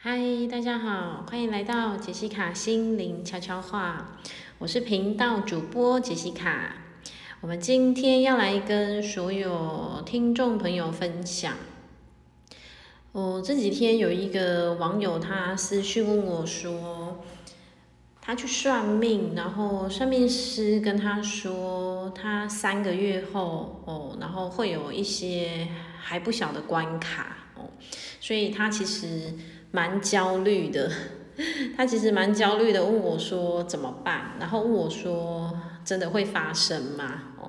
嗨，大家好，欢迎来到杰西卡心灵悄悄话。我是频道主播杰西卡。我们今天要来跟所有听众朋友分享。我这几天有一个网友，他私讯问我说，他去算命，然后算命师跟他说，他三个月后哦，然后会有一些还不小的关卡哦，所以他其实。蛮焦虑的，他其实蛮焦虑的，问我说怎么办？然后问我说真的会发生吗？哦，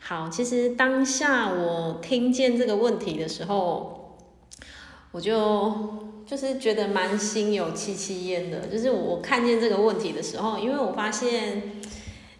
好，其实当下我听见这个问题的时候，我就就是觉得蛮心有戚戚焉的。就是我看见这个问题的时候，因为我发现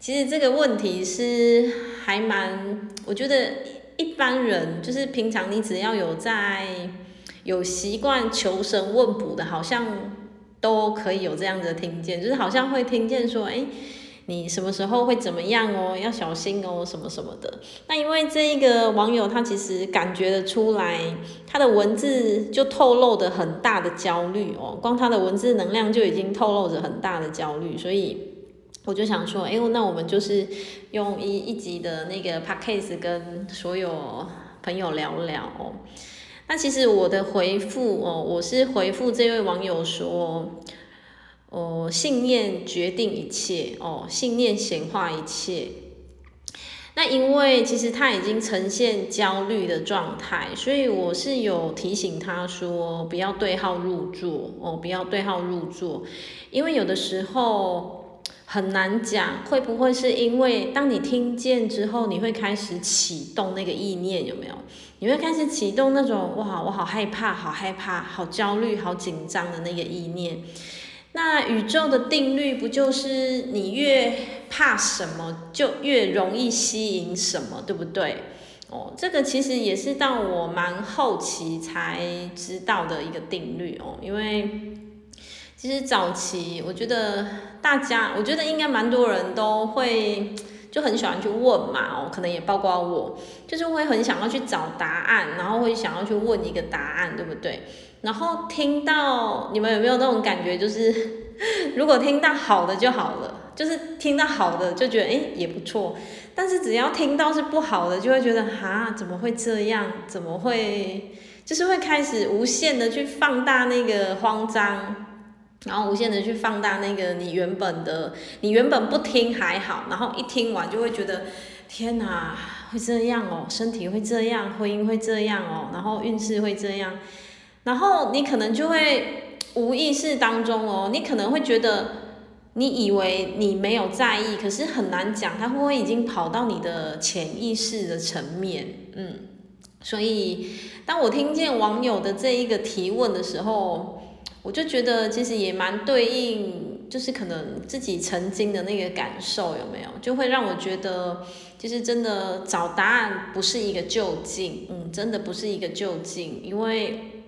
其实这个问题是还蛮，我觉得一般人就是平常你只要有在。有习惯求神问卜的，好像都可以有这样的听见，就是好像会听见说，哎，你什么时候会怎么样哦，要小心哦，什么什么的。那因为这一个网友他其实感觉得出来，他的文字就透露的很大的焦虑哦，光他的文字能量就已经透露着很大的焦虑，所以我就想说，哎，那我们就是用一一集的那个 podcast 跟所有朋友聊聊。那其实我的回复哦，我是回复这位网友说，哦，信念决定一切哦，信念显化一切。那因为其实他已经呈现焦虑的状态，所以我是有提醒他说，不要对号入座哦，不要对号入座，因为有的时候。很难讲，会不会是因为当你听见之后，你会开始启动那个意念，有没有？你会开始启动那种哇，我好害怕，好害怕，好焦虑，好紧张的那个意念。那宇宙的定律不就是你越怕什么，就越容易吸引什么，对不对？哦，这个其实也是到我蛮后期才知道的一个定律哦，因为。其实早期，我觉得大家，我觉得应该蛮多人都会就很喜欢去问嘛，哦，可能也包括我，就是会很想要去找答案，然后会想要去问一个答案，对不对？然后听到你们有没有那种感觉，就是 如果听到好的就好了，就是听到好的就觉得诶也不错，但是只要听到是不好的，就会觉得哈怎么会这样？怎么会？就是会开始无限的去放大那个慌张。然后无限的去放大那个你原本的，你原本不听还好，然后一听完就会觉得，天哪，会这样哦，身体会这样，婚姻会这样哦，然后运势会这样，然后你可能就会无意识当中哦，你可能会觉得，你以为你没有在意，可是很难讲，它会不会已经跑到你的潜意识的层面？嗯，所以当我听见网友的这一个提问的时候。我就觉得其实也蛮对应，就是可能自己曾经的那个感受有没有，就会让我觉得，其实真的找答案不是一个就近，嗯，真的不是一个就近，因为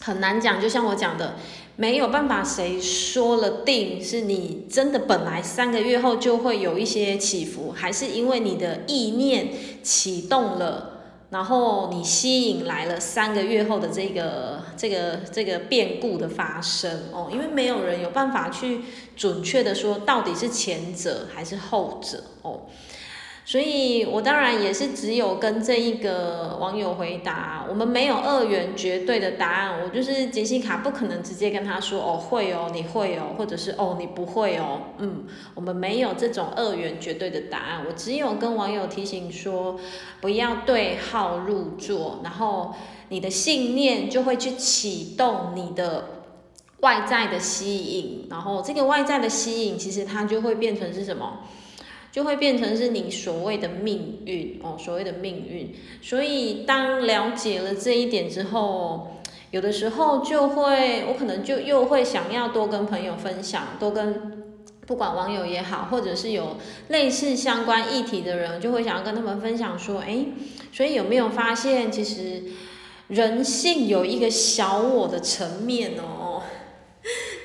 很难讲。就像我讲的，没有办法谁说了定，是你真的本来三个月后就会有一些起伏，还是因为你的意念启动了。然后你吸引来了三个月后的这个这个这个变故的发生哦，因为没有人有办法去准确的说到底是前者还是后者哦。所以我当然也是只有跟这一个网友回答，我们没有二元绝对的答案。我就是杰西卡，不可能直接跟他说哦会哦，你会哦，或者是哦你不会哦。嗯，我们没有这种二元绝对的答案。我只有跟网友提醒说，不要对号入座，然后你的信念就会去启动你的外在的吸引，然后这个外在的吸引，其实它就会变成是什么？就会变成是你所谓的命运哦，所谓的命运。所以当了解了这一点之后，有的时候就会，我可能就又会想要多跟朋友分享，多跟不管网友也好，或者是有类似相关议题的人，就会想要跟他们分享说，哎，所以有没有发现，其实人性有一个小我的层面哦。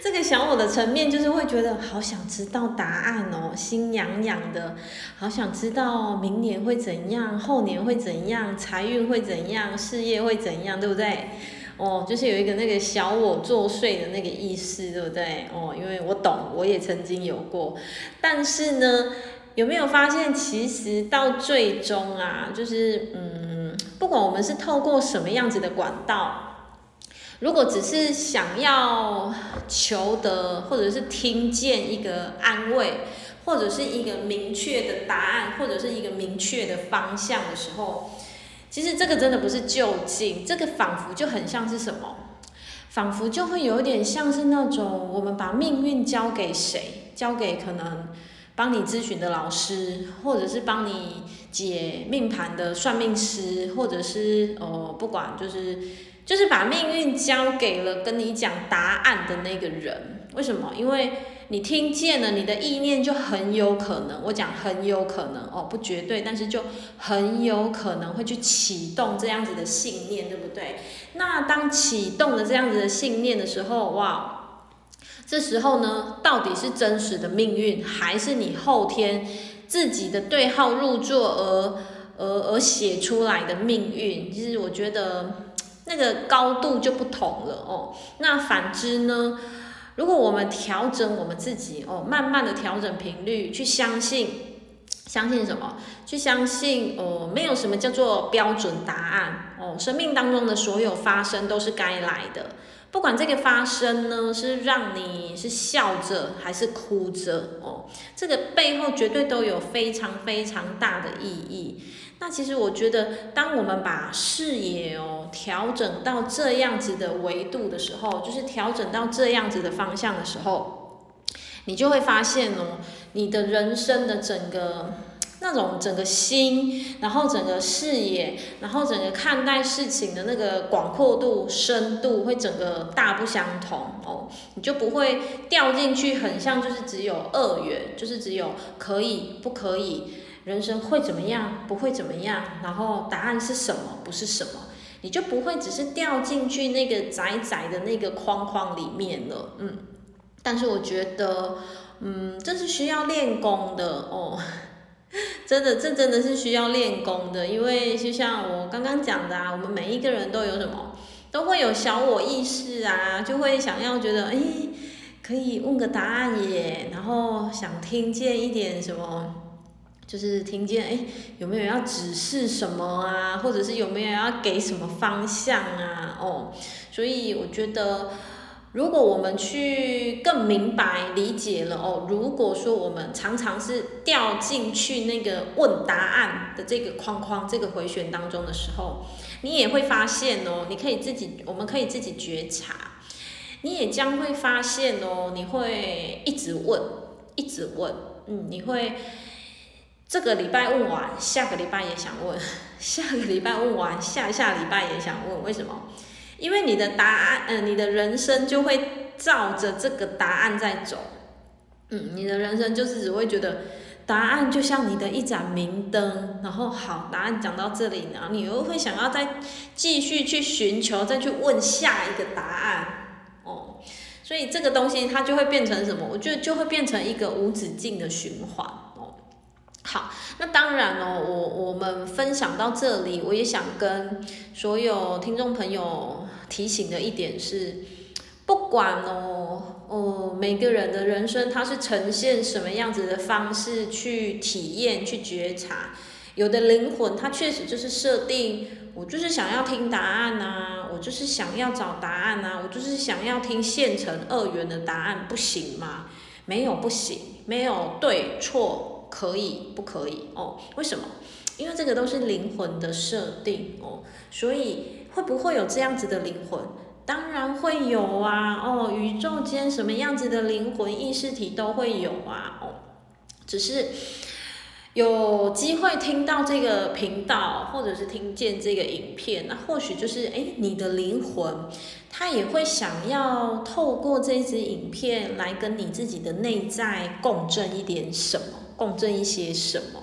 这个小我的层面，就是会觉得好想知道答案哦，心痒痒的，好想知道明年会怎样，后年会怎样，财运会怎样，事业会怎样，对不对？哦，就是有一个那个小我作祟的那个意思，对不对？哦，因为我懂，我也曾经有过。但是呢，有没有发现，其实到最终啊，就是嗯，不管我们是透过什么样子的管道，如果只是想要求得，或者是听见一个安慰。或者是一个明确的答案，或者是一个明确的方向的时候，其实这个真的不是就近，这个仿佛就很像是什么？仿佛就会有点像是那种我们把命运交给谁？交给可能帮你咨询的老师，或者是帮你解命盘的算命师，或者是哦，不管就是就是把命运交给了跟你讲答案的那个人。为什么？因为你听见了，你的意念就很有可能，我讲很有可能哦，不绝对，但是就很有可能会去启动这样子的信念，对不对？那当启动了这样子的信念的时候，哇，这时候呢，到底是真实的命运，还是你后天自己的对号入座而而而写出来的命运？其实我觉得那个高度就不同了哦。那反之呢？如果我们调整我们自己哦，慢慢的调整频率，去相信，相信什么？去相信哦，没有什么叫做标准答案哦。生命当中的所有发生都是该来的，不管这个发生呢是让你是笑着还是哭着哦，这个背后绝对都有非常非常大的意义。那其实我觉得，当我们把视野哦调整到这样子的维度的时候，就是调整到这样子的方向的时候，你就会发现哦，你的人生的整个那种整个心，然后整个视野，然后整个看待事情的那个广阔度、深度，会整个大不相同哦。你就不会掉进去，很像就是只有二元，就是只有可以不可以。人生会怎么样？不会怎么样？然后答案是什么？不是什么？你就不会只是掉进去那个窄窄的那个框框里面了。嗯，但是我觉得，嗯，这是需要练功的哦。真的，这真的是需要练功的，因为就像我刚刚讲的啊，我们每一个人都有什么，都会有小我意识啊，就会想要觉得，哎，可以问个答案耶，然后想听见一点什么。就是听见，哎，有没有要指示什么啊？或者是有没有要给什么方向啊？哦，所以我觉得，如果我们去更明白理解了哦，如果说我们常常是掉进去那个问答案的这个框框、这个回旋当中的时候，你也会发现哦，你可以自己，我们可以自己觉察，你也将会发现哦，你会一直问，一直问，嗯，你会。这个礼拜问完，下个礼拜也想问，下个礼拜问完，下下礼拜也想问，为什么？因为你的答案，嗯、呃，你的人生就会照着这个答案在走，嗯，你的人生就是只会觉得答案就像你的一盏明灯，然后好，答案讲到这里，然后你又会想要再继续去寻求，再去问下一个答案，哦，所以这个东西它就会变成什么？我觉得就会变成一个无止境的循环。哦好，那当然哦，我我们分享到这里，我也想跟所有听众朋友提醒的一点是，不管哦哦每个人的人生他是呈现什么样子的方式去体验去觉察，有的灵魂他确实就是设定，我就是想要听答案呐，我就是想要找答案呐，我就是想要听现成二元的答案，不行吗？没有不行，没有对错。可以不可以哦？为什么？因为这个都是灵魂的设定哦，所以会不会有这样子的灵魂？当然会有啊哦，宇宙间什么样子的灵魂意识体都会有啊哦，只是有机会听到这个频道，或者是听见这个影片，那或许就是诶，你的灵魂，他也会想要透过这支影片来跟你自己的内在共振一点什么。共振一些什么？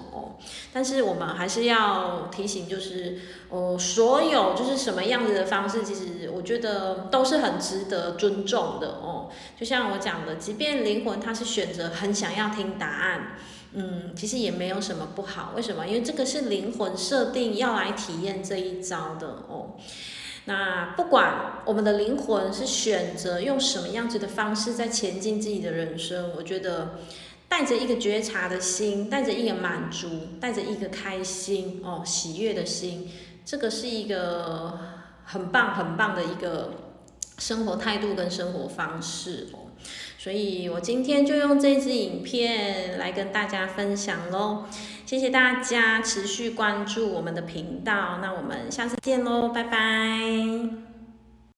但是我们还是要提醒，就是哦，所有就是什么样子的方式，其实我觉得都是很值得尊重的哦。就像我讲的，即便灵魂他是选择很想要听答案，嗯，其实也没有什么不好。为什么？因为这个是灵魂设定要来体验这一招的哦。那不管我们的灵魂是选择用什么样子的方式在前进自己的人生，我觉得带着一个觉察的心，带着一个满足，带着一个开心哦，喜悦的心，这个是一个很棒很棒的一个生活态度跟生活方式哦。所以我今天就用这支影片来跟大家分享喽。谢谢大家持续关注我们的频道，那我们下次见喽，拜拜。